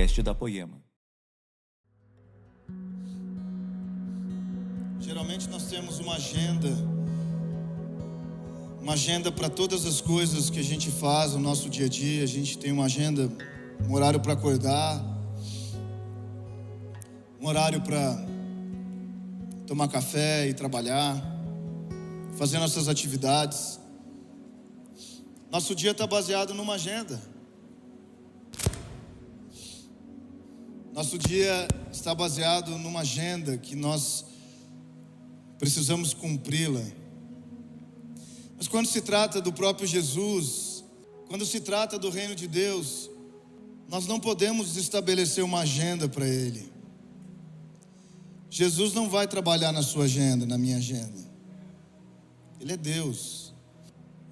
podcast da Poema. Geralmente nós temos uma agenda, uma agenda para todas as coisas que a gente faz no nosso dia a dia. A gente tem uma agenda, um horário para acordar, um horário para tomar café e trabalhar, fazer nossas atividades. Nosso dia está baseado numa agenda. Nosso dia está baseado numa agenda que nós precisamos cumpri-la. Mas quando se trata do próprio Jesus, quando se trata do reino de Deus, nós não podemos estabelecer uma agenda para Ele. Jesus não vai trabalhar na sua agenda, na minha agenda. Ele é Deus.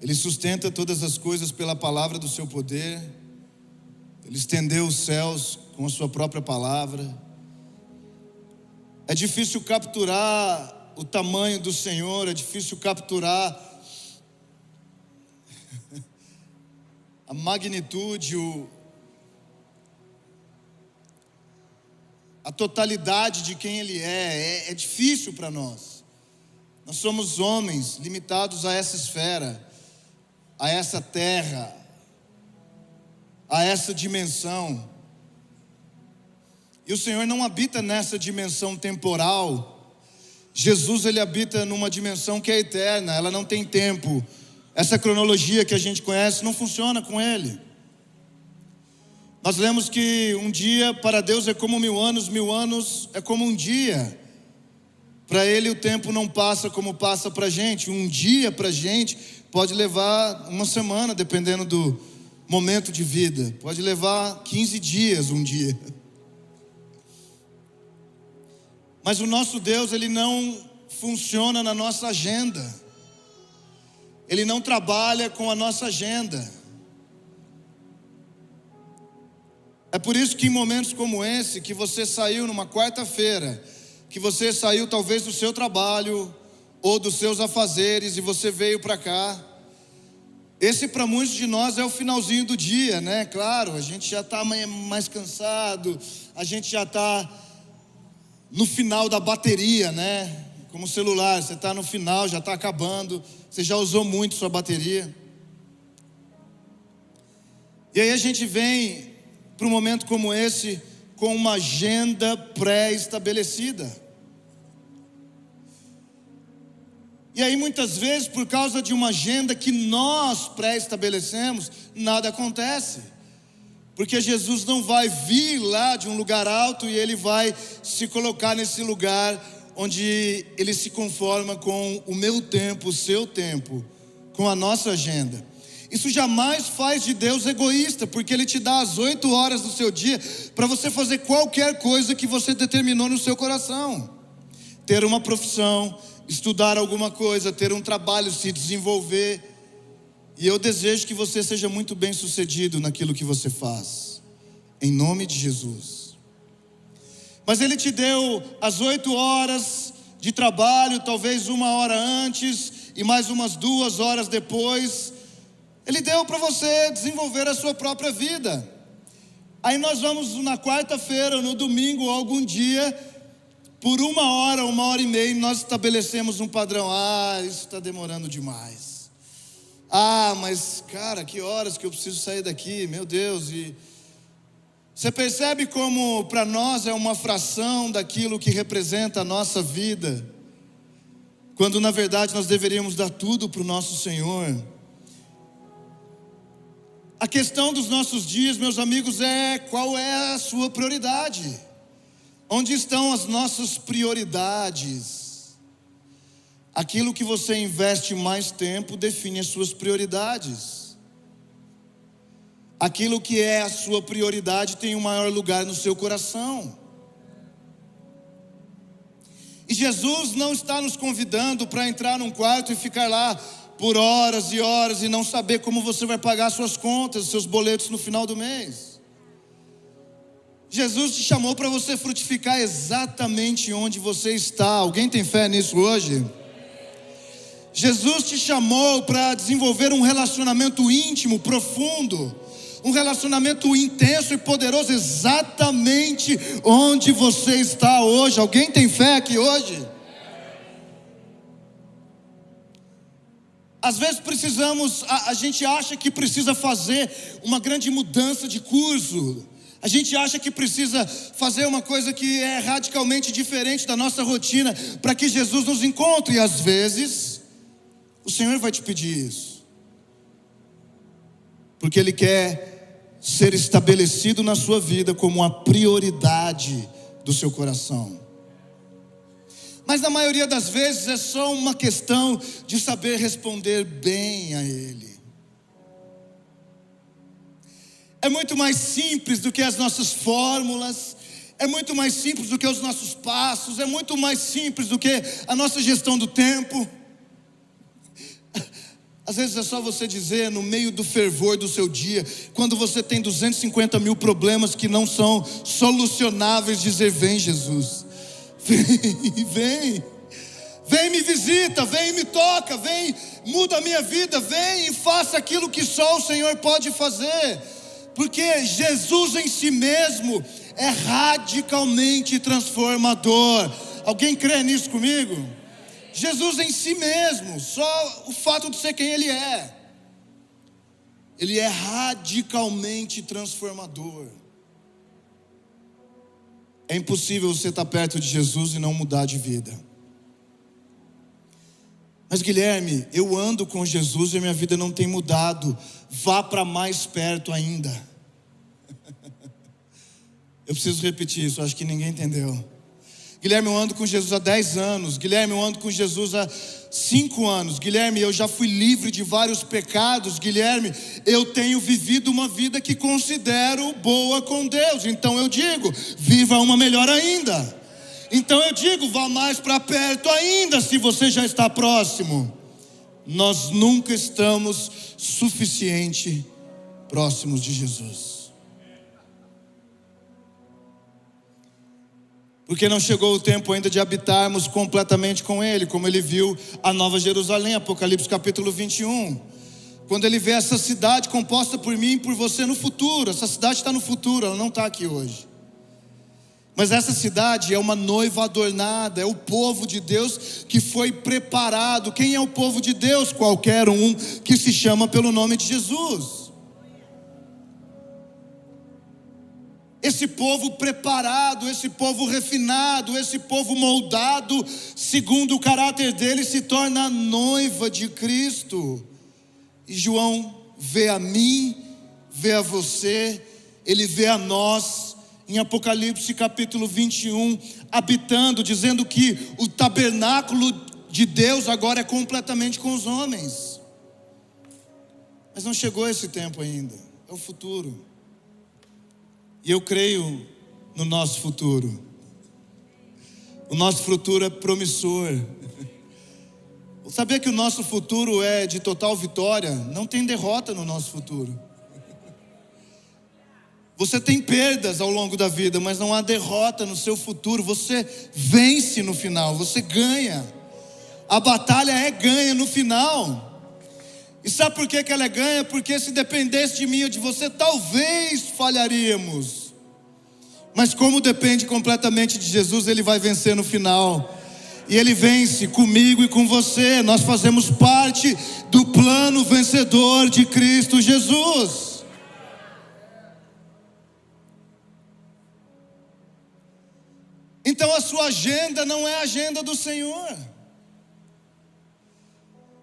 Ele sustenta todas as coisas pela palavra do seu poder. Ele estendeu os céus com a sua própria palavra. É difícil capturar o tamanho do Senhor, é difícil capturar a magnitude, o, a totalidade de quem Ele é. É, é difícil para nós. Nós somos homens limitados a essa esfera, a essa terra, a essa dimensão. E o Senhor não habita nessa dimensão temporal. Jesus ele habita numa dimensão que é eterna, ela não tem tempo. Essa cronologia que a gente conhece não funciona com ele. Nós lemos que um dia para Deus é como mil anos, mil anos é como um dia. Para Ele o tempo não passa como passa para a gente. Um dia para a gente pode levar uma semana, dependendo do momento de vida. Pode levar 15 dias um dia. Mas o nosso Deus, ele não funciona na nossa agenda. Ele não trabalha com a nossa agenda. É por isso que em momentos como esse, que você saiu numa quarta-feira, que você saiu talvez do seu trabalho ou dos seus afazeres e você veio para cá. Esse para muitos de nós é o finalzinho do dia, né? Claro, a gente já está mais cansado, a gente já está no final da bateria, né? Como celular, você está no final, já está acabando, você já usou muito sua bateria. E aí a gente vem para um momento como esse com uma agenda pré-estabelecida. E aí muitas vezes, por causa de uma agenda que nós pré-estabelecemos, nada acontece. Porque Jesus não vai vir lá de um lugar alto e ele vai se colocar nesse lugar onde ele se conforma com o meu tempo, o seu tempo, com a nossa agenda. Isso jamais faz de Deus egoísta, porque Ele te dá as oito horas do seu dia para você fazer qualquer coisa que você determinou no seu coração. Ter uma profissão, estudar alguma coisa, ter um trabalho, se desenvolver. E eu desejo que você seja muito bem sucedido naquilo que você faz, em nome de Jesus. Mas Ele te deu as oito horas de trabalho, talvez uma hora antes e mais umas duas horas depois. Ele deu para você desenvolver a sua própria vida. Aí nós vamos na quarta-feira, no domingo, algum dia, por uma hora, uma hora e meia, nós estabelecemos um padrão. Ah, isso está demorando demais. Ah, mas cara, que horas que eu preciso sair daqui, meu Deus. E você percebe como para nós é uma fração daquilo que representa a nossa vida, quando na verdade nós deveríamos dar tudo para o nosso Senhor. A questão dos nossos dias, meus amigos, é qual é a sua prioridade? Onde estão as nossas prioridades? Aquilo que você investe mais tempo define as suas prioridades. Aquilo que é a sua prioridade tem o um maior lugar no seu coração. E Jesus não está nos convidando para entrar num quarto e ficar lá por horas e horas e não saber como você vai pagar suas contas, seus boletos no final do mês. Jesus te chamou para você frutificar exatamente onde você está. Alguém tem fé nisso hoje? Jesus te chamou para desenvolver um relacionamento íntimo, profundo, um relacionamento intenso e poderoso exatamente onde você está hoje. Alguém tem fé aqui hoje? Às vezes precisamos, a, a, gente acha que precisa fazer uma grande mudança de curso. A gente acha que precisa fazer uma coisa que é radicalmente diferente da nossa rotina para que Jesus nos encontre. E às vezes, o Senhor vai te pedir isso. Porque Ele quer ser estabelecido na sua vida como uma prioridade do seu coração. Mas na maioria das vezes é só uma questão de saber responder bem a Ele. É muito mais simples do que as nossas fórmulas, é muito mais simples do que os nossos passos, é muito mais simples do que a nossa gestão do tempo. Às vezes é só você dizer no meio do fervor do seu dia, quando você tem 250 mil problemas que não são solucionáveis, dizer: Vem, Jesus. Vem, vem. Vem me visita, vem me toca, vem, muda a minha vida, vem e faça aquilo que só o Senhor pode fazer. Porque Jesus em si mesmo é radicalmente transformador. Alguém crê nisso comigo? Jesus em si mesmo, só o fato de ser quem Ele é, Ele é radicalmente transformador. É impossível você estar perto de Jesus e não mudar de vida. Mas Guilherme, eu ando com Jesus e minha vida não tem mudado. Vá para mais perto ainda. Eu preciso repetir isso, acho que ninguém entendeu. Guilherme, eu ando com Jesus há 10 anos. Guilherme, eu ando com Jesus há 5 anos. Guilherme, eu já fui livre de vários pecados. Guilherme, eu tenho vivido uma vida que considero boa com Deus. Então eu digo, viva uma melhor ainda. Então eu digo, vá mais para perto ainda, se você já está próximo. Nós nunca estamos suficiente próximos de Jesus. Porque não chegou o tempo ainda de habitarmos completamente com Ele, como ele viu a Nova Jerusalém, Apocalipse capítulo 21. Quando ele vê essa cidade composta por mim e por você no futuro, essa cidade está no futuro, ela não está aqui hoje. Mas essa cidade é uma noiva adornada, é o povo de Deus que foi preparado. Quem é o povo de Deus? Qualquer um que se chama pelo nome de Jesus. Esse povo preparado, esse povo refinado, esse povo moldado, segundo o caráter dele, se torna a noiva de Cristo. E João vê a mim, vê a você, ele vê a nós, em Apocalipse capítulo 21, habitando, dizendo que o tabernáculo de Deus agora é completamente com os homens. Mas não chegou esse tempo ainda, é o futuro. E eu creio no nosso futuro. O nosso futuro é promissor. Sabia que o nosso futuro é de total vitória? Não tem derrota no nosso futuro. Você tem perdas ao longo da vida, mas não há derrota no seu futuro. Você vence no final, você ganha. A batalha é ganha no final. E sabe por que, que ela é ganha? Porque se dependesse de mim ou de você, talvez falharíamos. Mas como depende completamente de Jesus, ele vai vencer no final. E ele vence comigo e com você. Nós fazemos parte do plano vencedor de Cristo Jesus. Então a sua agenda não é a agenda do Senhor.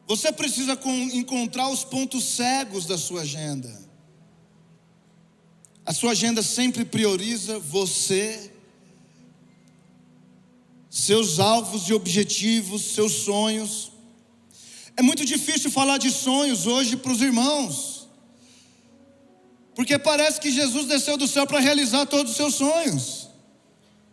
Você precisa encontrar os pontos cegos da sua agenda. A sua agenda sempre prioriza você, seus alvos e objetivos, seus sonhos. É muito difícil falar de sonhos hoje para os irmãos, porque parece que Jesus desceu do céu para realizar todos os seus sonhos.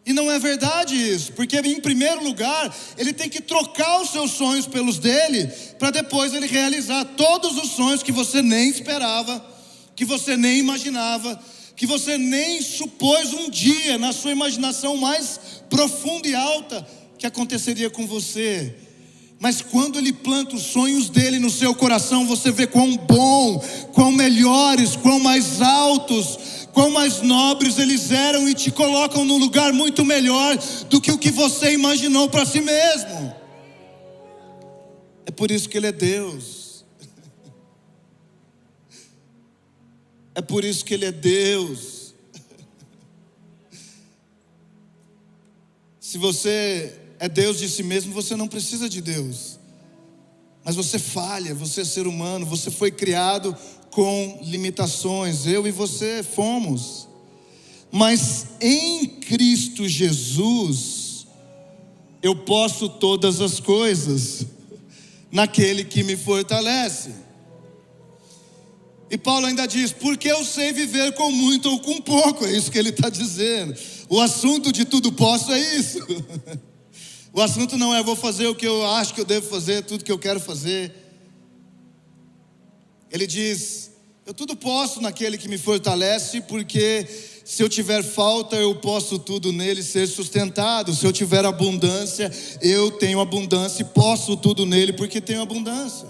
E não é verdade isso, porque em primeiro lugar, ele tem que trocar os seus sonhos pelos dele, para depois ele realizar todos os sonhos que você nem esperava, que você nem imaginava, que você nem supôs um dia na sua imaginação mais profunda e alta que aconteceria com você. Mas quando Ele planta os sonhos dele no seu coração, você vê quão bom, quão melhores, quão mais altos, quão mais nobres eles eram e te colocam num lugar muito melhor do que o que você imaginou para si mesmo. É por isso que Ele é Deus. É por isso que Ele é Deus. Se você é Deus de si mesmo, você não precisa de Deus. Mas você falha, você é ser humano, você foi criado com limitações, eu e você fomos. Mas em Cristo Jesus, eu posso todas as coisas, naquele que me fortalece. E Paulo ainda diz: porque eu sei viver com muito ou com pouco, é isso que ele está dizendo. O assunto de tudo posso é isso. O assunto não é vou fazer o que eu acho que eu devo fazer, tudo que eu quero fazer. Ele diz: Eu tudo posso naquele que me fortalece, porque se eu tiver falta, eu posso tudo nele ser sustentado. Se eu tiver abundância, eu tenho abundância e posso tudo nele, porque tenho abundância.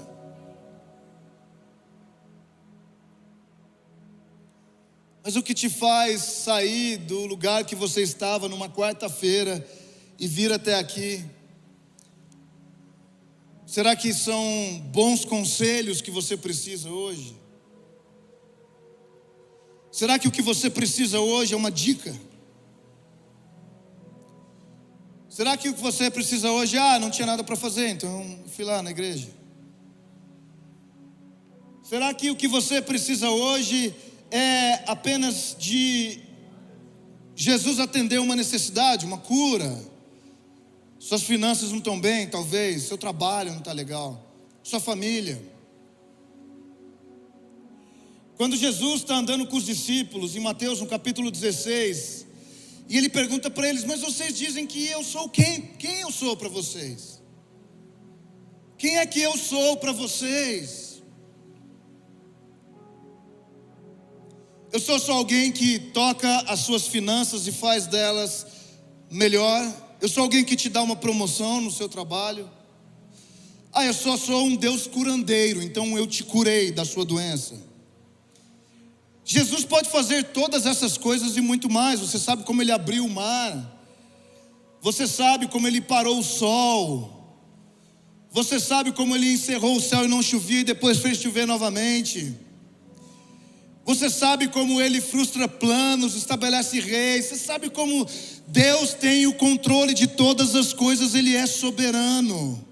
Mas o que te faz sair do lugar que você estava numa quarta-feira e vir até aqui? Será que são bons conselhos que você precisa hoje? Será que o que você precisa hoje é uma dica? Será que o que você precisa hoje, ah, não tinha nada para fazer, então fui lá na igreja? Será que o que você precisa hoje é apenas de Jesus atender uma necessidade, uma cura? Suas finanças não estão bem, talvez. Seu trabalho não está legal. Sua família. Quando Jesus está andando com os discípulos, em Mateus, no capítulo 16, e ele pergunta para eles: Mas vocês dizem que eu sou quem? Quem eu sou para vocês? Quem é que eu sou para vocês? Eu sou só alguém que toca as suas finanças e faz delas melhor? Eu sou alguém que te dá uma promoção no seu trabalho. Ah, eu só sou um Deus curandeiro, então eu te curei da sua doença. Jesus pode fazer todas essas coisas e muito mais. Você sabe como ele abriu o mar. Você sabe como ele parou o sol. Você sabe como ele encerrou o céu e não chovia e depois fez chover novamente. Você sabe como ele frustra planos, estabelece reis. Você sabe como Deus tem o controle de todas as coisas, Ele é soberano.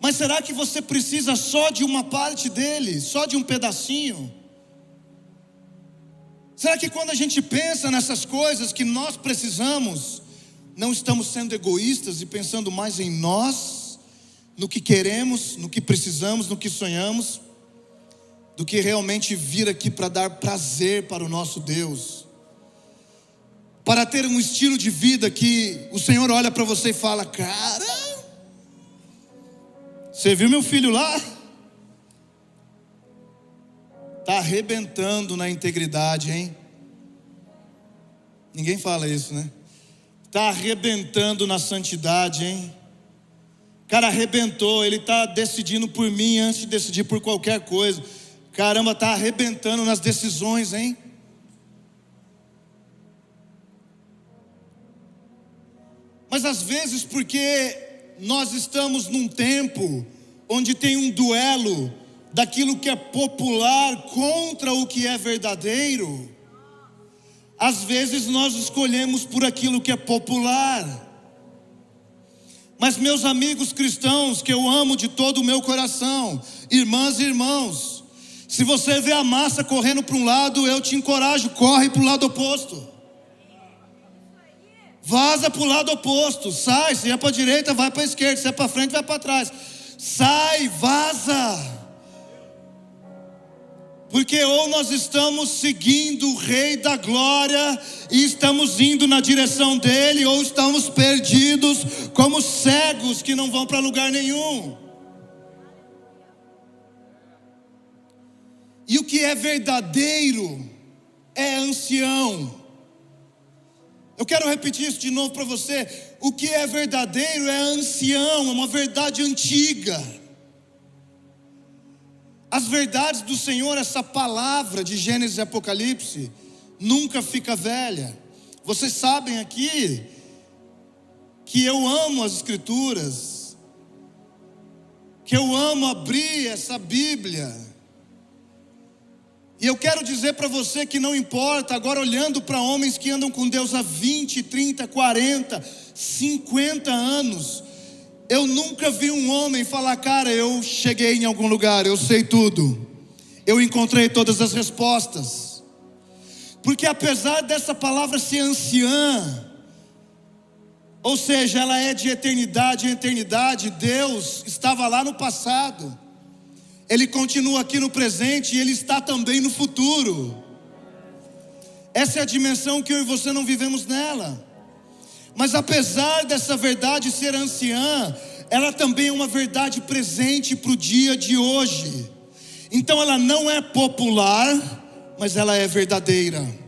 Mas será que você precisa só de uma parte dele, só de um pedacinho? Será que quando a gente pensa nessas coisas que nós precisamos, não estamos sendo egoístas e pensando mais em nós, no que queremos, no que precisamos, no que sonhamos? Do que realmente vir aqui para dar prazer para o nosso Deus. Para ter um estilo de vida que o Senhor olha para você e fala: Cara, você viu meu filho lá? Está arrebentando na integridade, hein? Ninguém fala isso, né? Está arrebentando na santidade, hein? Cara, arrebentou, ele está decidindo por mim antes de decidir por qualquer coisa. Caramba, está arrebentando nas decisões, hein? Mas às vezes, porque nós estamos num tempo onde tem um duelo daquilo que é popular contra o que é verdadeiro, às vezes nós escolhemos por aquilo que é popular. Mas, meus amigos cristãos, que eu amo de todo o meu coração, irmãs e irmãos, se você vê a massa correndo para um lado, eu te encorajo, corre para o lado oposto. Vaza para o lado oposto, sai. Se é para a direita, vai para a esquerda. Se é para frente, vai para trás. Sai, vaza. Porque ou nós estamos seguindo o Rei da Glória e estamos indo na direção dele, ou estamos perdidos como cegos que não vão para lugar nenhum. E o que é verdadeiro é ancião. Eu quero repetir isso de novo para você. O que é verdadeiro é ancião, é uma verdade antiga. As verdades do Senhor, essa palavra de Gênesis e Apocalipse, nunca fica velha. Vocês sabem aqui que eu amo as Escrituras, que eu amo abrir essa Bíblia e eu quero dizer para você que não importa, agora olhando para homens que andam com Deus há 20, 30, 40, 50 anos, eu nunca vi um homem falar, cara, eu cheguei em algum lugar, eu sei tudo, eu encontrei todas as respostas. Porque apesar dessa palavra ser anciã, ou seja, ela é de eternidade em eternidade, Deus estava lá no passado. Ele continua aqui no presente e Ele está também no futuro. Essa é a dimensão que eu e você não vivemos nela. Mas apesar dessa verdade ser anciã, ela também é uma verdade presente para o dia de hoje. Então ela não é popular, mas ela é verdadeira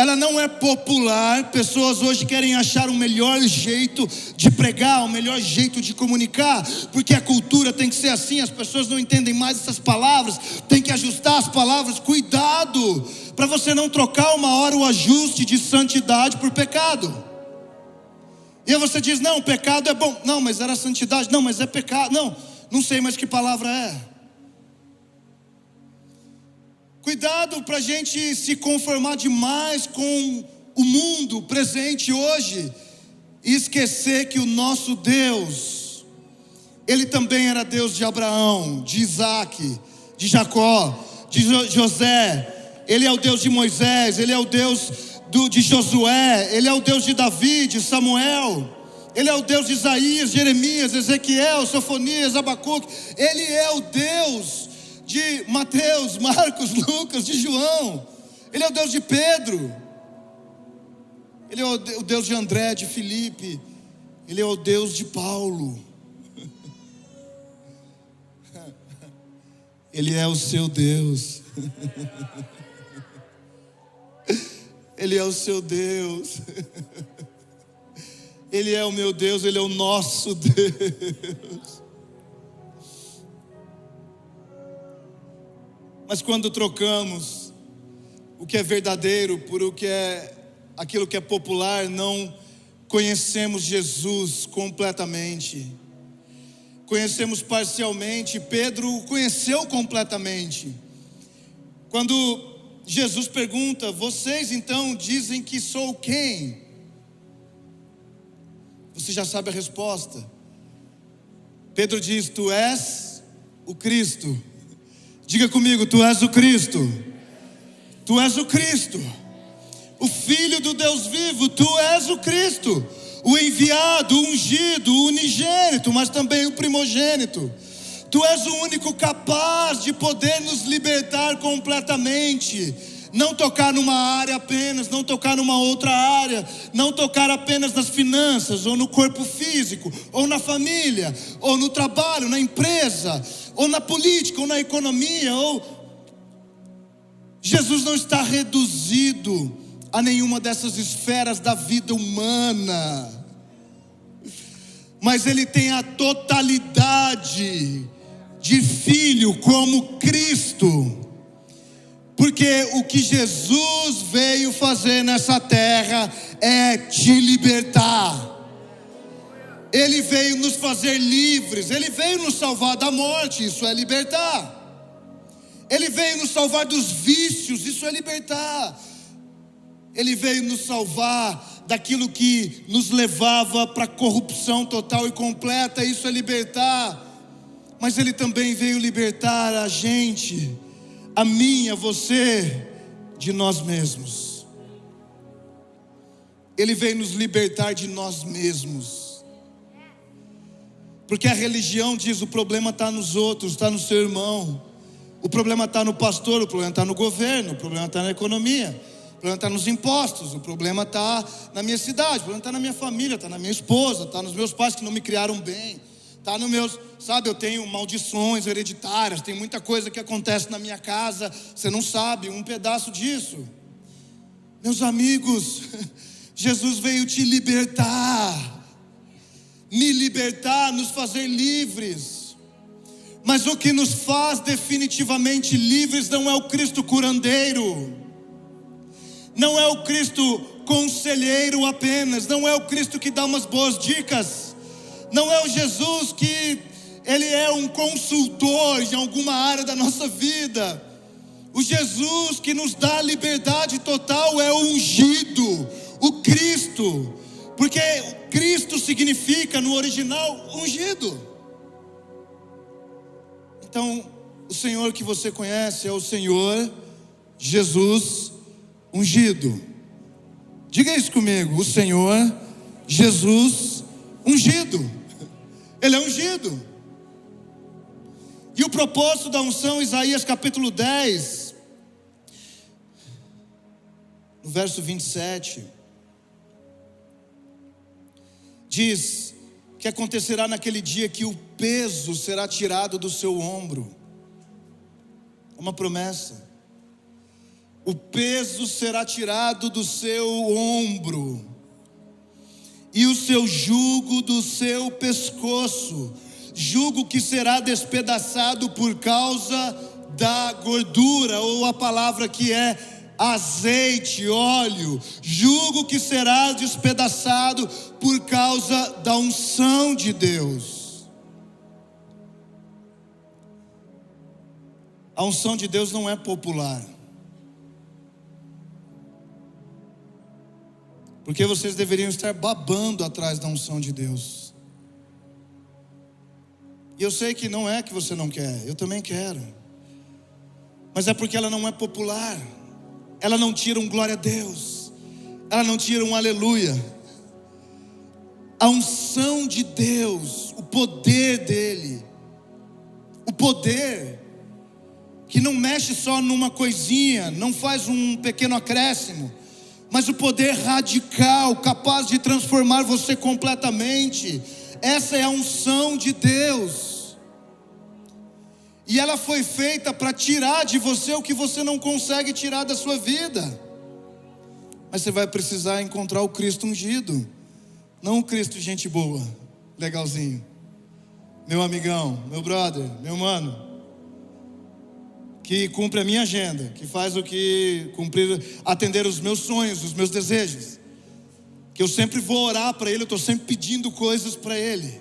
ela não é popular. Pessoas hoje querem achar o melhor jeito de pregar, o melhor jeito de comunicar, porque a cultura tem que ser assim, as pessoas não entendem mais essas palavras, tem que ajustar as palavras. Cuidado, para você não trocar uma hora o ajuste de santidade por pecado. E aí você diz: não, pecado é bom. Não, mas era santidade. Não, mas é pecado. Não, não sei mais que palavra é. Cuidado para a gente se conformar demais com o mundo presente hoje e esquecer que o nosso Deus, Ele também era Deus de Abraão, de Isaac, de Jacó, de José, Ele é o Deus de Moisés, Ele é o Deus do, de Josué, Ele é o Deus de Davi, de Samuel, Ele é o Deus de Isaías, Jeremias, Ezequiel, Sofonias, Abacuque, Ele é o Deus de Mateus, Marcos, Lucas, de João. Ele é o Deus de Pedro. Ele é o Deus de André, de Felipe. Ele é o Deus de Paulo. Ele é o seu Deus. Ele é o seu Deus. Ele é o meu Deus, Ele é o nosso Deus. Mas quando trocamos o que é verdadeiro por o que é aquilo que é popular, não conhecemos Jesus completamente. Conhecemos parcialmente, Pedro o conheceu completamente. Quando Jesus pergunta: "Vocês então dizem que sou quem?" Você já sabe a resposta. Pedro diz: Tu és o Cristo. Diga comigo, tu és o Cristo. Tu és o Cristo. O Filho do Deus vivo, tu és o Cristo. O enviado, o ungido, o unigênito, mas também o primogênito. Tu és o único capaz de poder nos libertar completamente não tocar numa área apenas, não tocar numa outra área, não tocar apenas nas finanças, ou no corpo físico, ou na família, ou no trabalho, na empresa, ou na política, ou na economia, ou. Jesus não está reduzido a nenhuma dessas esferas da vida humana, mas ele tem a totalidade de filho como Cristo. Porque o que Jesus veio fazer nessa terra é te libertar. Ele veio nos fazer livres, ele veio nos salvar da morte, isso é libertar. Ele veio nos salvar dos vícios, isso é libertar. Ele veio nos salvar daquilo que nos levava para a corrupção total e completa, isso é libertar. Mas ele também veio libertar a gente a mim, a você, de nós mesmos. Ele veio nos libertar de nós mesmos. Porque a religião diz: o problema está nos outros, está no seu irmão. O problema está no pastor, o problema está no governo, o problema está na economia, o problema está nos impostos, o problema está na minha cidade, o problema está na minha família, está na minha esposa, está nos meus pais que não me criaram bem Tá no meus, sabe, eu tenho maldições hereditárias, tem muita coisa que acontece na minha casa, você não sabe um pedaço disso. Meus amigos, Jesus veio te libertar, me libertar, nos fazer livres. Mas o que nos faz definitivamente livres não é o Cristo curandeiro, não é o Cristo conselheiro apenas, não é o Cristo que dá umas boas dicas, não é o Jesus que ele é um consultor em alguma área da nossa vida. O Jesus que nos dá liberdade total é o ungido, o Cristo, porque Cristo significa no original ungido. Então, o Senhor que você conhece é o Senhor Jesus ungido. Diga isso comigo, o Senhor Jesus ungido. Ele é ungido. E o propósito da unção, Isaías capítulo 10, no verso 27, diz que acontecerá naquele dia que o peso será tirado do seu ombro. Uma promessa. O peso será tirado do seu ombro, e o seu jugo do seu pescoço jugo que será despedaçado por causa da gordura, ou a palavra que é azeite, óleo, jugo que será despedaçado por causa da unção de Deus. A unção de Deus não é popular. Porque vocês deveriam estar babando atrás da unção de Deus. E eu sei que não é que você não quer, eu também quero. Mas é porque ela não é popular. Ela não tira um glória a Deus. Ela não tira um aleluia. A unção de Deus, o poder dele, o poder que não mexe só numa coisinha, não faz um pequeno acréscimo, mas o poder radical, capaz de transformar você completamente. Essa é a unção de Deus. E ela foi feita para tirar de você o que você não consegue tirar da sua vida. Mas você vai precisar encontrar o Cristo ungido, não o Cristo gente boa, legalzinho. Meu amigão, meu brother, meu mano, que cumpre a minha agenda, que faz o que cumprir, atender os meus sonhos, os meus desejos. Que eu sempre vou orar para ele, eu estou sempre pedindo coisas para ele.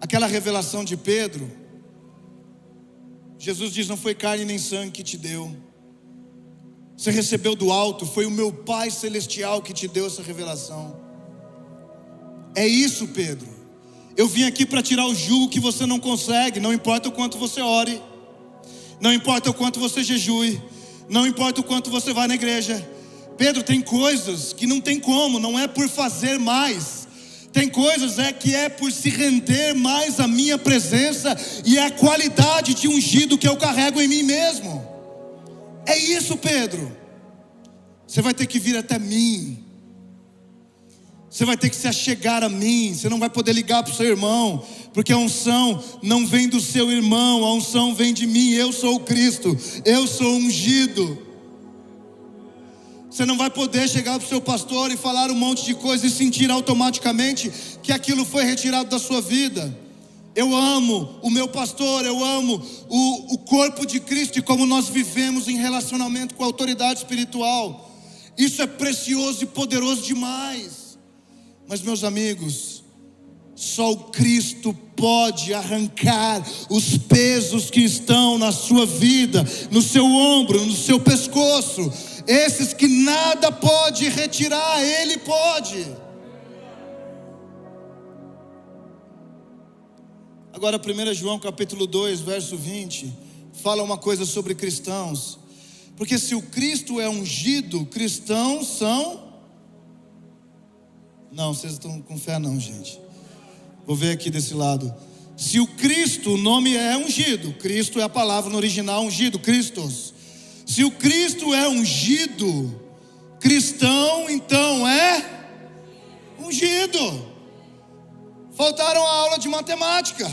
Aquela revelação de Pedro, Jesus diz: Não foi carne nem sangue que te deu, você recebeu do alto, foi o meu Pai Celestial que te deu essa revelação. É isso, Pedro. Eu vim aqui para tirar o jugo que você não consegue, não importa o quanto você ore, não importa o quanto você jejue, não importa o quanto você vai na igreja. Pedro, tem coisas que não tem como, não é por fazer mais, tem coisas é que é por se render mais à minha presença e a qualidade de ungido que eu carrego em mim mesmo. É isso, Pedro. Você vai ter que vir até mim. Você vai ter que se achegar a mim. Você não vai poder ligar para o seu irmão, porque a unção não vem do seu irmão, a unção vem de mim. Eu sou o Cristo, eu sou ungido. Você não vai poder chegar para o seu pastor e falar um monte de coisa e sentir automaticamente que aquilo foi retirado da sua vida. Eu amo o meu pastor, eu amo o, o corpo de Cristo e como nós vivemos em relacionamento com a autoridade espiritual. Isso é precioso e poderoso demais. Mas, meus amigos, só o Cristo pode arrancar os pesos que estão na sua vida, no seu ombro, no seu pescoço esses que nada pode retirar, Ele pode. Agora, 1 João capítulo 2, verso 20, fala uma coisa sobre cristãos. Porque se o Cristo é ungido, cristãos são. Não, vocês estão com fé, não, gente. Vou ver aqui desse lado. Se o Cristo, o nome é ungido, Cristo é a palavra no original ungido, Cristos. Se o Cristo é ungido, cristão então é ungido. Faltaram a aula de matemática.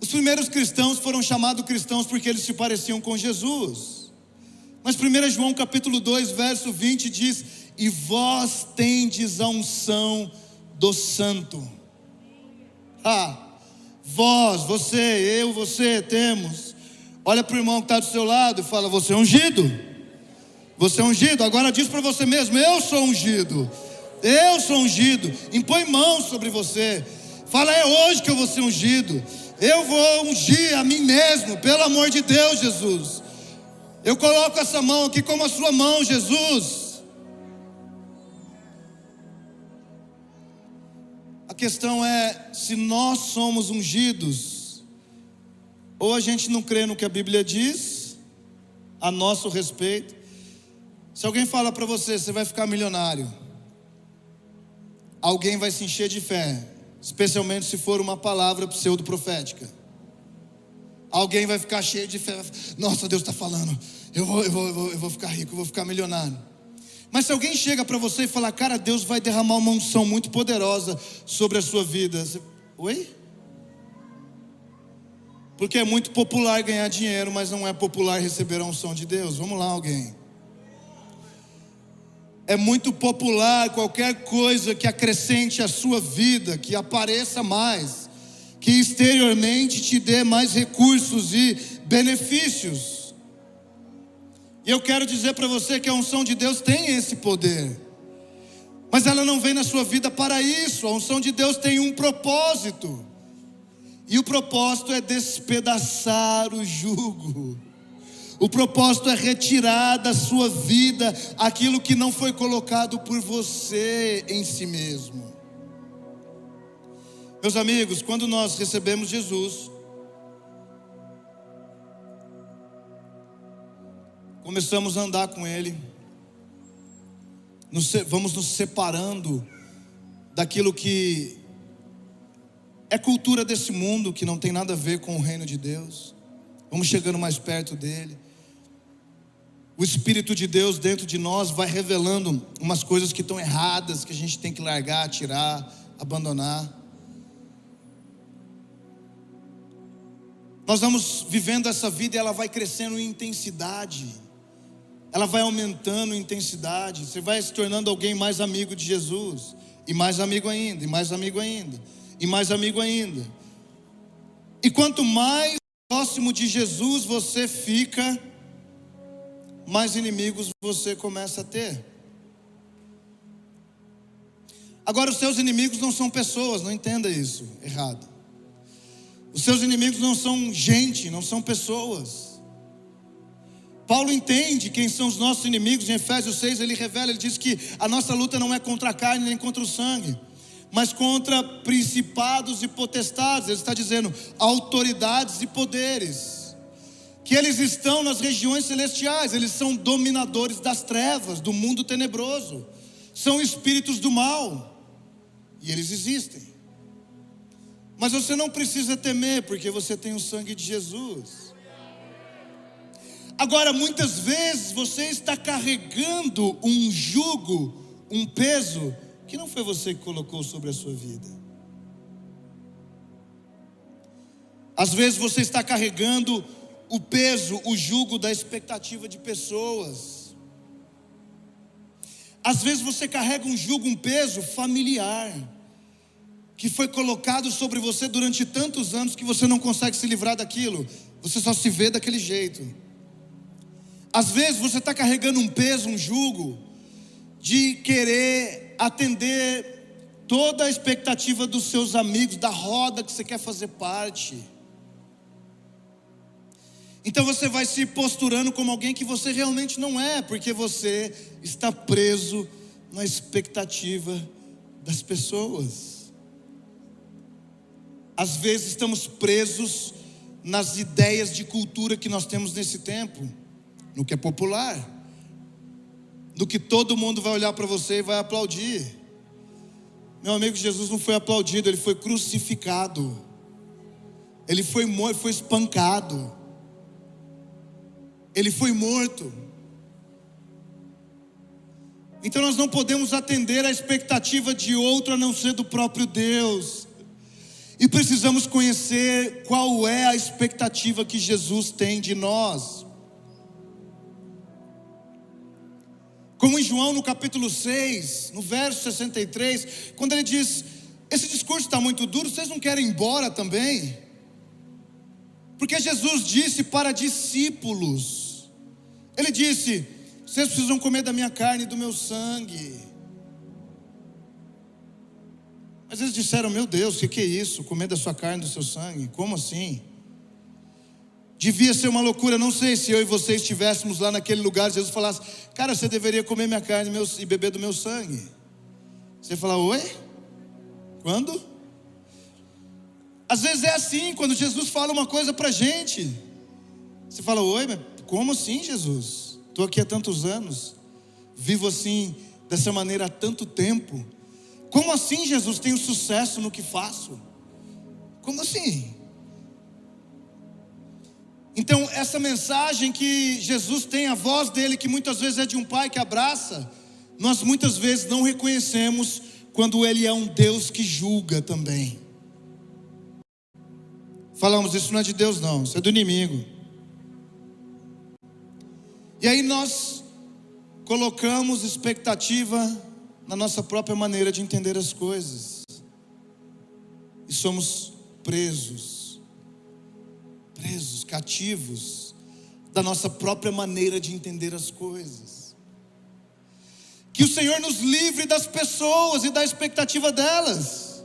Os primeiros cristãos foram chamados cristãos porque eles se pareciam com Jesus. Mas 1 João capítulo 2, verso 20 diz: E vós tendes a unção do santo. Ah, vós, você, eu, você temos. Olha para o irmão que está do seu lado e fala: Você é ungido. Você é ungido. Agora diz para você mesmo: Eu sou ungido. Eu sou ungido. Impõe mãos sobre você. Fala: É hoje que eu vou ser ungido. Eu vou ungir a mim mesmo, pelo amor de Deus, Jesus. Eu coloco essa mão aqui como a sua mão, Jesus. A questão é se nós somos ungidos, ou a gente não crê no que a Bíblia diz a nosso respeito. Se alguém fala para você, você vai ficar milionário, alguém vai se encher de fé, especialmente se for uma palavra pseudo-profética. Alguém vai ficar cheio de fé. Nossa, Deus está falando. Eu vou, eu, vou, eu, vou, eu vou ficar rico, eu vou ficar milionário. Mas se alguém chega para você e falar, cara, Deus vai derramar uma unção muito poderosa sobre a sua vida. Você, Oi? Porque é muito popular ganhar dinheiro, mas não é popular receber a unção de Deus. Vamos lá, alguém. É muito popular qualquer coisa que acrescente a sua vida, que apareça mais, que exteriormente te dê mais recursos e benefícios. E eu quero dizer para você que a unção de Deus tem esse poder, mas ela não vem na sua vida para isso. A unção de Deus tem um propósito, e o propósito é despedaçar o jugo. O propósito é retirar da sua vida aquilo que não foi colocado por você em si mesmo. Meus amigos, quando nós recebemos Jesus, começamos a andar com Ele, nos, vamos nos separando daquilo que é cultura desse mundo, que não tem nada a ver com o reino de Deus, vamos chegando mais perto dEle. O Espírito de Deus dentro de nós vai revelando umas coisas que estão erradas, que a gente tem que largar, tirar, abandonar. Nós vamos vivendo essa vida e ela vai crescendo em intensidade, ela vai aumentando em intensidade. Você vai se tornando alguém mais amigo de Jesus, e mais amigo ainda, e mais amigo ainda, e mais amigo ainda. E quanto mais próximo de Jesus você fica, mais inimigos você começa a ter. Agora, os seus inimigos não são pessoas, não entenda isso errado. Os seus inimigos não são gente, não são pessoas. Paulo entende quem são os nossos inimigos, em Efésios 6 ele revela, ele diz que a nossa luta não é contra a carne nem contra o sangue, mas contra principados e potestades, ele está dizendo autoridades e poderes que eles estão nas regiões celestiais, eles são dominadores das trevas, do mundo tenebroso, são espíritos do mal, e eles existem. Mas você não precisa temer, porque você tem o sangue de Jesus. Agora, muitas vezes você está carregando um jugo, um peso, que não foi você que colocou sobre a sua vida. Às vezes você está carregando o peso, o jugo da expectativa de pessoas. Às vezes você carrega um jugo, um peso familiar, que foi colocado sobre você durante tantos anos que você não consegue se livrar daquilo, você só se vê daquele jeito. Às vezes você está carregando um peso, um jugo, de querer atender toda a expectativa dos seus amigos, da roda que você quer fazer parte. Então você vai se posturando como alguém que você realmente não é, porque você está preso na expectativa das pessoas. Às vezes estamos presos nas ideias de cultura que nós temos nesse tempo, no que é popular, no que todo mundo vai olhar para você e vai aplaudir. Meu amigo, Jesus não foi aplaudido, ele foi crucificado, ele foi morto, foi espancado ele foi morto. Então nós não podemos atender à expectativa de outro a não ser do próprio Deus. E precisamos conhecer qual é a expectativa que Jesus tem de nós. Como em João no capítulo 6, no verso 63, quando ele diz: Esse discurso está muito duro, vocês não querem ir embora também? Porque Jesus disse para discípulos, Ele disse: Vocês precisam comer da minha carne e do meu sangue. Mas eles disseram: Meu Deus, o que, que é isso? Comer da sua carne, do seu sangue? Como assim? Devia ser uma loucura. Não sei se eu e você estivéssemos lá naquele lugar, Jesus falasse: Cara, você deveria comer minha carne e beber do meu sangue. Você fala: Oi? Quando? Às vezes é assim, quando Jesus fala uma coisa para gente. Você fala: Oi, mas como assim, Jesus? Estou aqui há tantos anos, vivo assim, dessa maneira há tanto tempo. Como assim, Jesus, tenho sucesso no que faço? Como assim? Então, essa mensagem que Jesus tem, a voz dele, que muitas vezes é de um pai que abraça, nós muitas vezes não reconhecemos quando ele é um Deus que julga também. Falamos, isso não é de Deus, não, isso é do inimigo. E aí nós colocamos expectativa na nossa própria maneira de entender as coisas. E somos presos, presos, cativos da nossa própria maneira de entender as coisas. Que o Senhor nos livre das pessoas e da expectativa delas.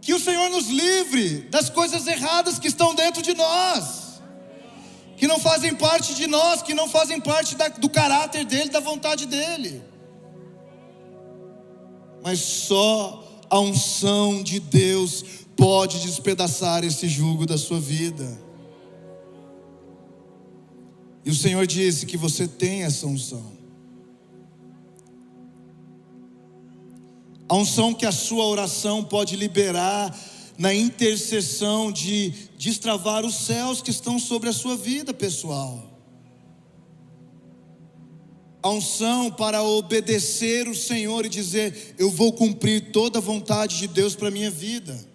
Que o Senhor nos livre das coisas erradas que estão dentro de nós, que não fazem parte de nós, que não fazem parte da, do caráter dEle, da vontade dEle mas só a unção de Deus pode despedaçar esse jugo da sua vida. E o Senhor disse que você tem essa unção. A unção que a sua oração pode liberar na intercessão de destravar os céus que estão sobre a sua vida pessoal a unção para obedecer o Senhor e dizer: Eu vou cumprir toda a vontade de Deus para a minha vida.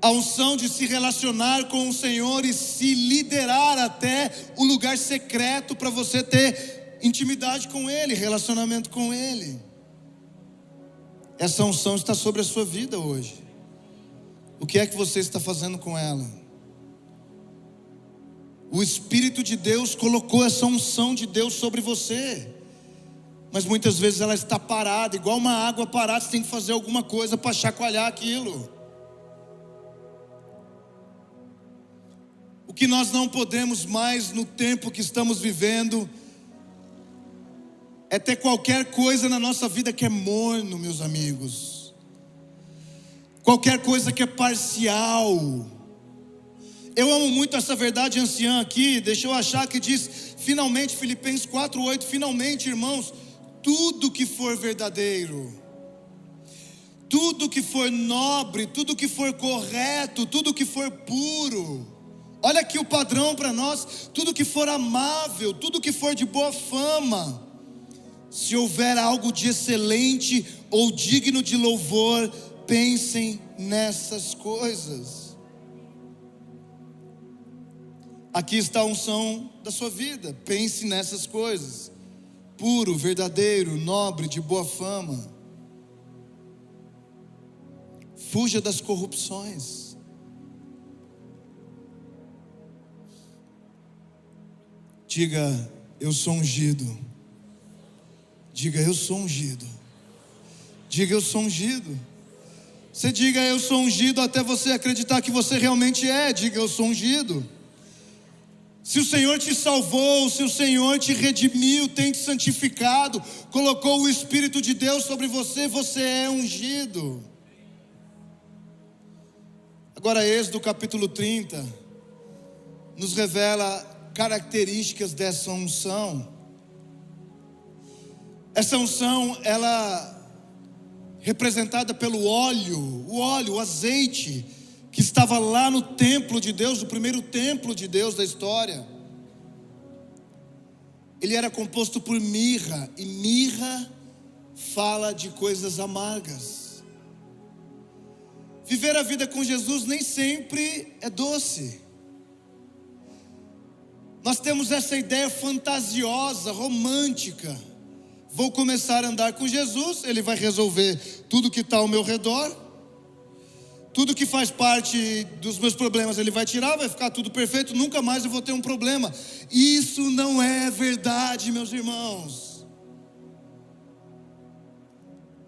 A unção de se relacionar com o Senhor e se liderar até o lugar secreto para você ter intimidade com Ele, relacionamento com Ele. Essa unção está sobre a sua vida hoje. O que é que você está fazendo com ela? O Espírito de Deus colocou essa unção de Deus sobre você. Mas muitas vezes ela está parada, igual uma água parada, você tem que fazer alguma coisa para chacoalhar aquilo. O que nós não podemos mais no tempo que estamos vivendo é ter qualquer coisa na nossa vida que é morno, meus amigos. Qualquer coisa que é parcial eu amo muito essa verdade anciã aqui, deixa eu achar que diz, finalmente, Filipenses 4,8, finalmente, irmãos, tudo que for verdadeiro, tudo que for nobre, tudo que for correto, tudo que for puro, olha aqui o padrão para nós, tudo que for amável, tudo que for de boa fama, se houver algo de excelente ou digno de louvor, pensem nessas coisas. Aqui está a unção da sua vida. Pense nessas coisas. Puro, verdadeiro, nobre, de boa fama. Fuja das corrupções. Diga, eu sou ungido. Diga, eu sou ungido. Diga, eu sou ungido. Você diga, eu sou ungido até você acreditar que você realmente é. Diga, eu sou ungido. Se o Senhor te salvou, se o Senhor te redimiu, tem te santificado, colocou o Espírito de Deus sobre você, você é ungido. Agora, Êxodo capítulo 30 nos revela características dessa unção. Essa unção, ela representada pelo óleo, o óleo, o azeite, que estava lá no templo de Deus, o primeiro templo de Deus da história. Ele era composto por mirra, e mirra fala de coisas amargas. Viver a vida com Jesus nem sempre é doce. Nós temos essa ideia fantasiosa, romântica. Vou começar a andar com Jesus, Ele vai resolver tudo que está ao meu redor, tudo que faz parte dos meus problemas Ele vai tirar, vai ficar tudo perfeito, nunca mais eu vou ter um problema. Isso não é verdade, meus irmãos.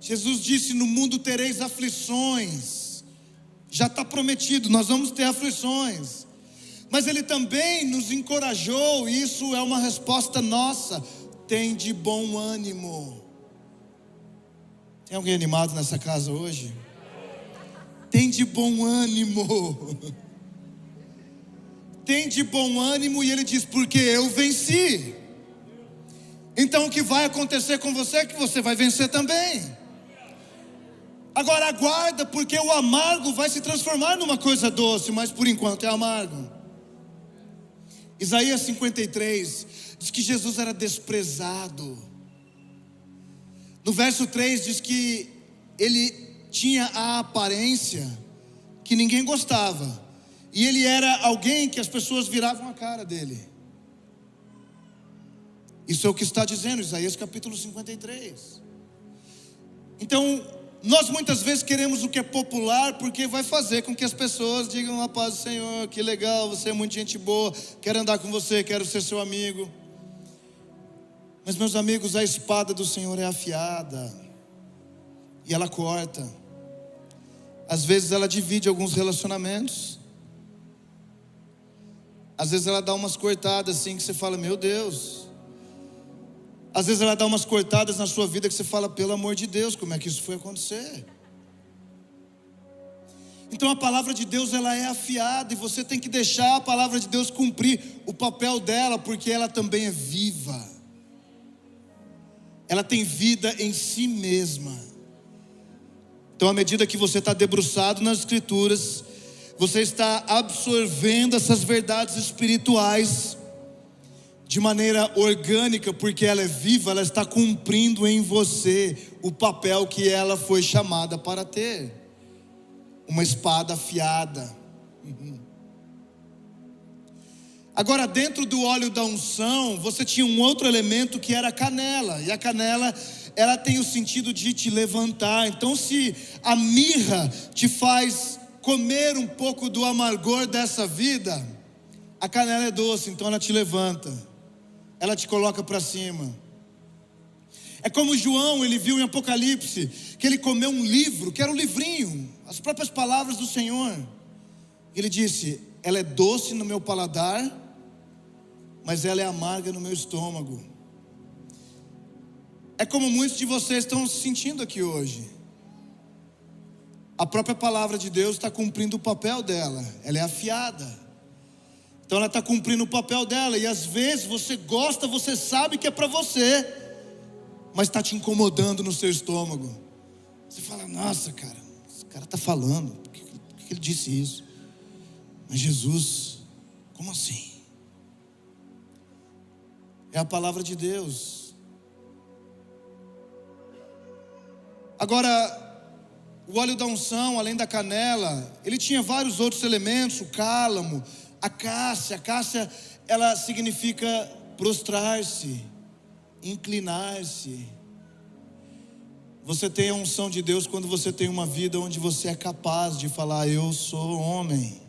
Jesus disse: No mundo tereis aflições, já está prometido, nós vamos ter aflições. Mas ele também nos encorajou, isso é uma resposta nossa. Tem de bom ânimo. Tem alguém animado nessa casa hoje? Tem de bom ânimo. Tem de bom ânimo, e ele diz: Porque eu venci. Então o que vai acontecer com você é que você vai vencer também. Agora aguarda, porque o amargo vai se transformar numa coisa doce, mas por enquanto é amargo. Isaías 53 diz que Jesus era desprezado. No verso 3 diz que ele tinha a aparência que ninguém gostava, e ele era alguém que as pessoas viravam a cara dele. Isso é o que está dizendo Isaías capítulo 53. Então, nós muitas vezes queremos o que é popular porque vai fazer com que as pessoas digam a paz do Senhor, que legal, você é muito gente boa, quero andar com você, quero ser seu amigo. Mas meus amigos, a espada do Senhor é afiada e ela corta. Às vezes ela divide alguns relacionamentos. Às vezes ela dá umas cortadas assim que você fala, meu Deus, às vezes ela dá umas cortadas na sua vida que você fala, pelo amor de Deus, como é que isso foi acontecer? Então a palavra de Deus ela é afiada e você tem que deixar a palavra de Deus cumprir o papel dela, porque ela também é viva. Ela tem vida em si mesma. Então, à medida que você está debruçado nas Escrituras, você está absorvendo essas verdades espirituais de maneira orgânica, porque ela é viva, ela está cumprindo em você o papel que ela foi chamada para ter uma espada afiada. Uhum. Agora, dentro do óleo da unção, você tinha um outro elemento que era a canela, e a canela ela tem o sentido de te levantar. Então, se a mirra te faz comer um pouco do amargor dessa vida, a canela é doce, então ela te levanta ela te coloca para cima. É como João, ele viu em Apocalipse, que ele comeu um livro, que era um livrinho, as próprias palavras do Senhor. Ele disse: Ela é doce no meu paladar, mas ela é amarga no meu estômago. É como muitos de vocês estão se sentindo aqui hoje. A própria palavra de Deus está cumprindo o papel dela, ela é afiada. Então ela está cumprindo o papel dela. E às vezes você gosta, você sabe que é para você, mas está te incomodando no seu estômago. Você fala, nossa, cara, esse cara está falando, por que, por que ele disse isso? Mas Jesus, como assim? É a palavra de Deus. Agora, o óleo da unção, além da canela, ele tinha vários outros elementos, o cálamo, a cássia, cássia, ela significa prostrar-se, inclinar-se. Você tem a unção de Deus quando você tem uma vida onde você é capaz de falar: Eu sou homem,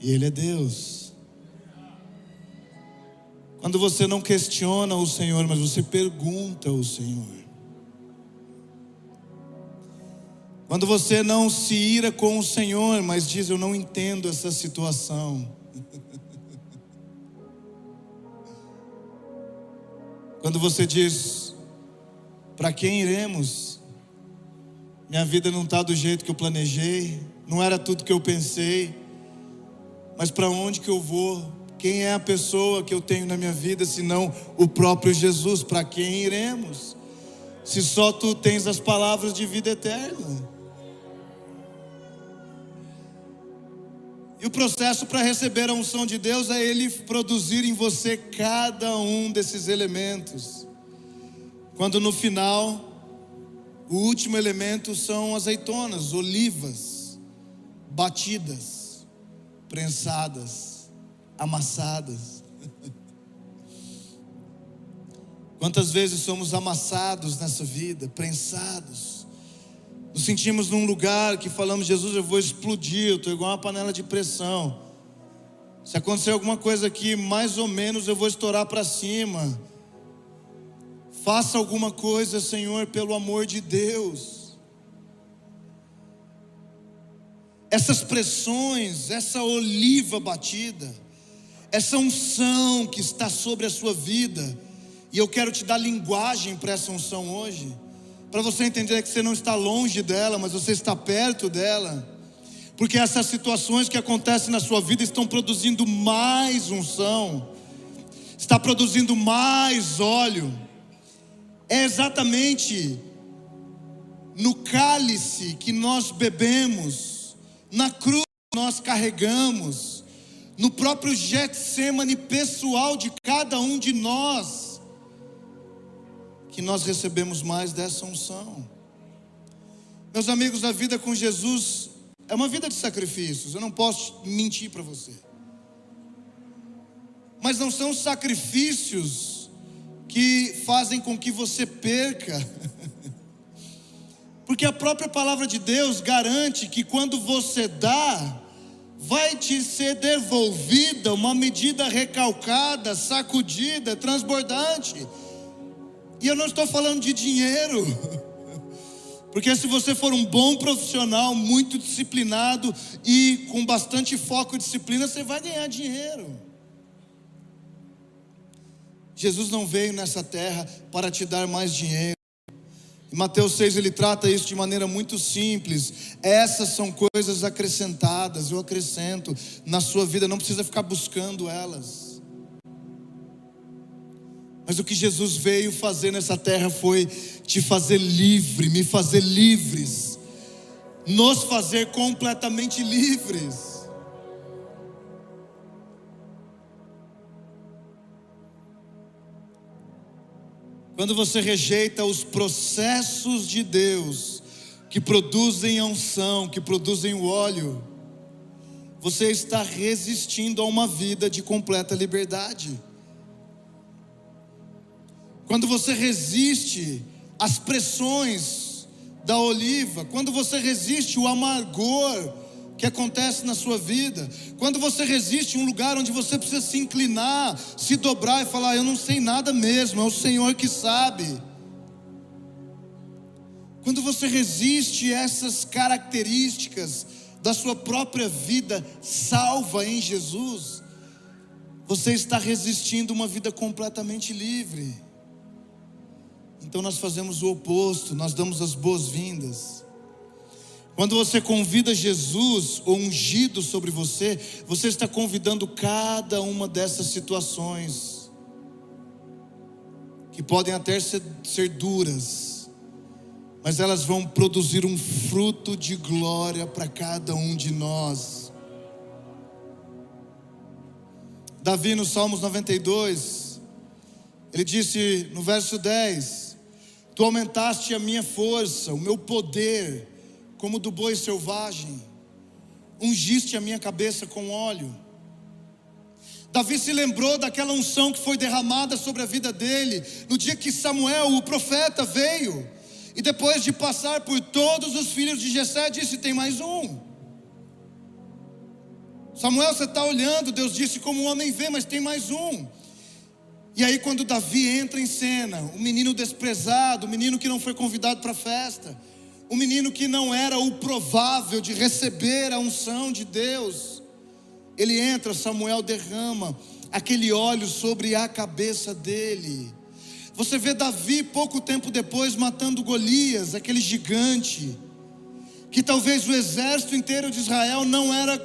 e Ele é Deus. Quando você não questiona o Senhor, mas você pergunta ao Senhor. Quando você não se ira com o Senhor, mas diz: Eu não entendo essa situação. Quando você diz: Para quem iremos? Minha vida não está do jeito que eu planejei, não era tudo que eu pensei, mas para onde que eu vou? Quem é a pessoa que eu tenho na minha vida, senão o próprio Jesus? Para quem iremos? Se só tu tens as palavras de vida eterna. E o processo para receber a unção de Deus é Ele produzir em você cada um desses elementos. Quando no final, o último elemento são azeitonas, olivas, batidas, prensadas, amassadas. Quantas vezes somos amassados nessa vida, prensados, nos sentimos num lugar que falamos, Jesus, eu vou explodir, eu estou igual uma panela de pressão. Se acontecer alguma coisa aqui, mais ou menos eu vou estourar para cima. Faça alguma coisa, Senhor, pelo amor de Deus. Essas pressões, essa oliva batida, essa unção que está sobre a sua vida, e eu quero te dar linguagem para essa unção hoje para você entender que você não está longe dela, mas você está perto dela. Porque essas situações que acontecem na sua vida estão produzindo mais unção, está produzindo mais óleo. É exatamente no cálice que nós bebemos, na cruz que nós carregamos, no próprio Getsemane pessoal de cada um de nós que nós recebemos mais dessa unção. Meus amigos, a vida com Jesus é uma vida de sacrifícios, eu não posso mentir para você. Mas não são sacrifícios que fazem com que você perca. Porque a própria palavra de Deus garante que quando você dá, vai te ser devolvida uma medida recalcada, sacudida, transbordante. E eu não estou falando de dinheiro. Porque se você for um bom profissional, muito disciplinado e com bastante foco e disciplina, você vai ganhar dinheiro. Jesus não veio nessa terra para te dar mais dinheiro. Em Mateus 6 ele trata isso de maneira muito simples. Essas são coisas acrescentadas, eu acrescento na sua vida, não precisa ficar buscando elas. Mas o que Jesus veio fazer nessa terra foi te fazer livre, me fazer livres, nos fazer completamente livres. Quando você rejeita os processos de Deus, que produzem a unção, que produzem o óleo, você está resistindo a uma vida de completa liberdade. Quando você resiste às pressões da oliva, quando você resiste o amargor que acontece na sua vida, quando você resiste um lugar onde você precisa se inclinar, se dobrar e falar: Eu não sei nada mesmo, é o Senhor que sabe. Quando você resiste essas características da sua própria vida salva em Jesus, você está resistindo uma vida completamente livre. Então nós fazemos o oposto, nós damos as boas-vindas. Quando você convida Jesus, ou ungido sobre você, você está convidando cada uma dessas situações, que podem até ser, ser duras, mas elas vão produzir um fruto de glória para cada um de nós. Davi, no Salmos 92, ele disse no verso 10: Tu aumentaste a minha força, o meu poder, como do boi selvagem. Ungiste a minha cabeça com óleo. Davi se lembrou daquela unção que foi derramada sobre a vida dele no dia que Samuel, o profeta, veio. E depois de passar por todos os filhos de Jessé, disse: Tem mais um. Samuel, você está olhando, Deus disse: Como um homem vê, mas tem mais um. E aí, quando Davi entra em cena, o menino desprezado, o menino que não foi convidado para a festa, o menino que não era o provável de receber a unção de Deus, ele entra, Samuel derrama aquele óleo sobre a cabeça dele. Você vê Davi pouco tempo depois matando Golias, aquele gigante, que talvez o exército inteiro de Israel não era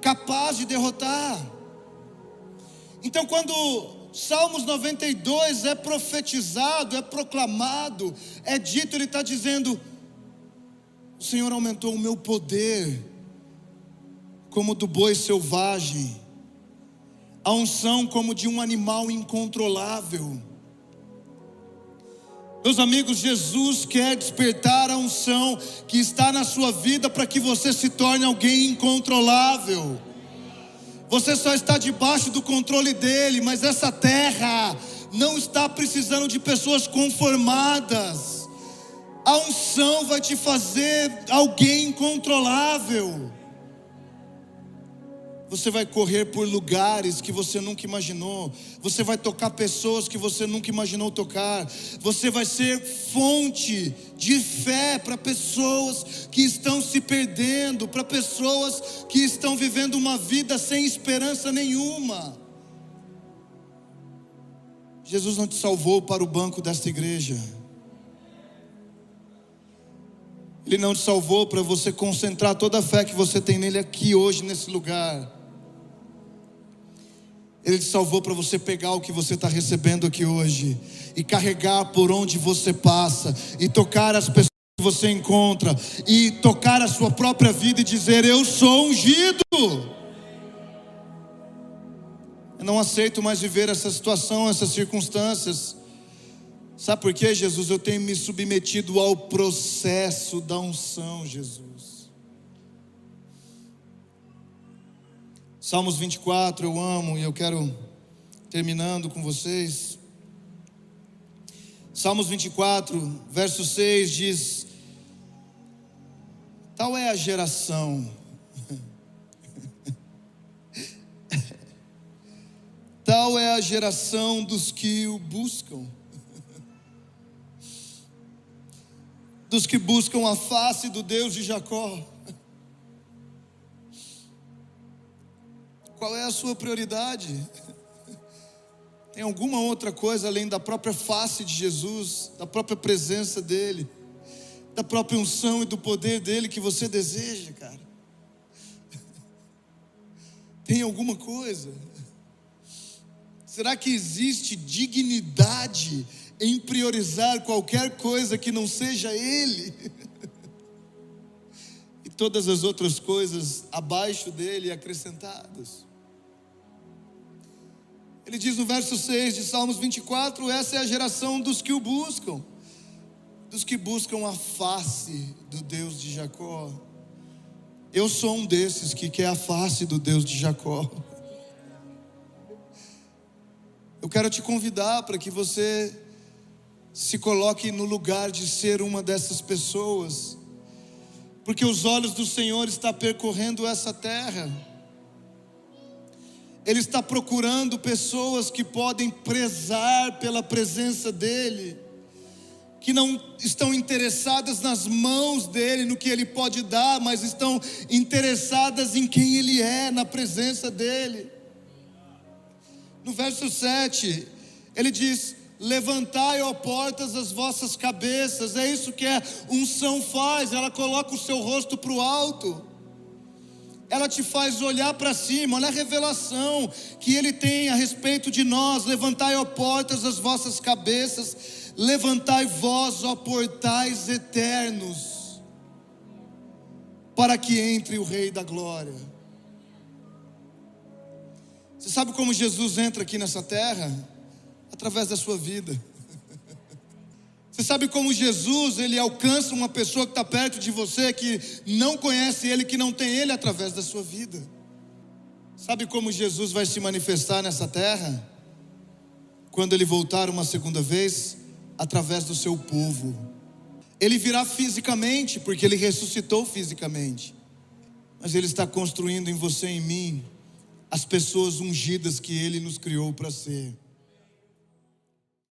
capaz de derrotar. Então, quando Salmos 92 é profetizado, é proclamado, é dito, ele está dizendo: O Senhor aumentou o meu poder, como do boi selvagem, a unção como de um animal incontrolável. Meus amigos, Jesus quer despertar a unção que está na sua vida para que você se torne alguém incontrolável. Você só está debaixo do controle dele, mas essa terra não está precisando de pessoas conformadas. A unção vai te fazer alguém incontrolável. Você vai correr por lugares que você nunca imaginou. Você vai tocar pessoas que você nunca imaginou tocar. Você vai ser fonte de fé para pessoas que estão se perdendo, para pessoas que estão vivendo uma vida sem esperança nenhuma. Jesus não te salvou para o banco desta igreja. Ele não te salvou para você concentrar toda a fé que você tem nele aqui hoje, nesse lugar. Ele te salvou para você pegar o que você está recebendo aqui hoje e carregar por onde você passa e tocar as pessoas que você encontra e tocar a sua própria vida e dizer: Eu sou ungido. Eu não aceito mais viver essa situação, essas circunstâncias. Sabe por quê, Jesus? Eu tenho me submetido ao processo da unção, Jesus. Salmos 24 eu amo e eu quero terminando com vocês. Salmos 24, verso 6 diz: Tal é a geração. Tal é a geração dos que o buscam. Dos que buscam a face do Deus de Jacó. Qual é a sua prioridade? Tem alguma outra coisa além da própria face de Jesus, da própria presença dEle, da própria unção e do poder dEle que você deseja, cara? Tem alguma coisa? Será que existe dignidade em priorizar qualquer coisa que não seja Ele? todas as outras coisas abaixo dele acrescentadas? Ele diz no verso 6 de Salmos 24: Essa é a geração dos que o buscam, dos que buscam a face do Deus de Jacó. Eu sou um desses que quer a face do Deus de Jacó. Eu quero te convidar para que você se coloque no lugar de ser uma dessas pessoas, porque os olhos do Senhor estão percorrendo essa terra. Ele está procurando pessoas que podem prezar pela presença dEle, que não estão interessadas nas mãos dEle, no que Ele pode dar, mas estão interessadas em quem Ele é, na presença dEle. No verso 7, ele diz: Levantai, ó portas, as vossas cabeças, é isso que a unção faz, ela coloca o seu rosto para o alto ela te faz olhar para cima, olha a revelação que ele tem a respeito de nós. Levantai, ó portas, as vossas cabeças, levantai vós, ó portais eternos, para que entre o Rei da Glória. Você sabe como Jesus entra aqui nessa terra? Através da sua vida. Você sabe como Jesus ele alcança uma pessoa que está perto de você, que não conhece Ele, que não tem Ele através da sua vida? Sabe como Jesus vai se manifestar nessa terra? Quando Ele voltar uma segunda vez, através do seu povo. Ele virá fisicamente, porque Ele ressuscitou fisicamente. Mas Ele está construindo em você e em mim as pessoas ungidas que Ele nos criou para ser.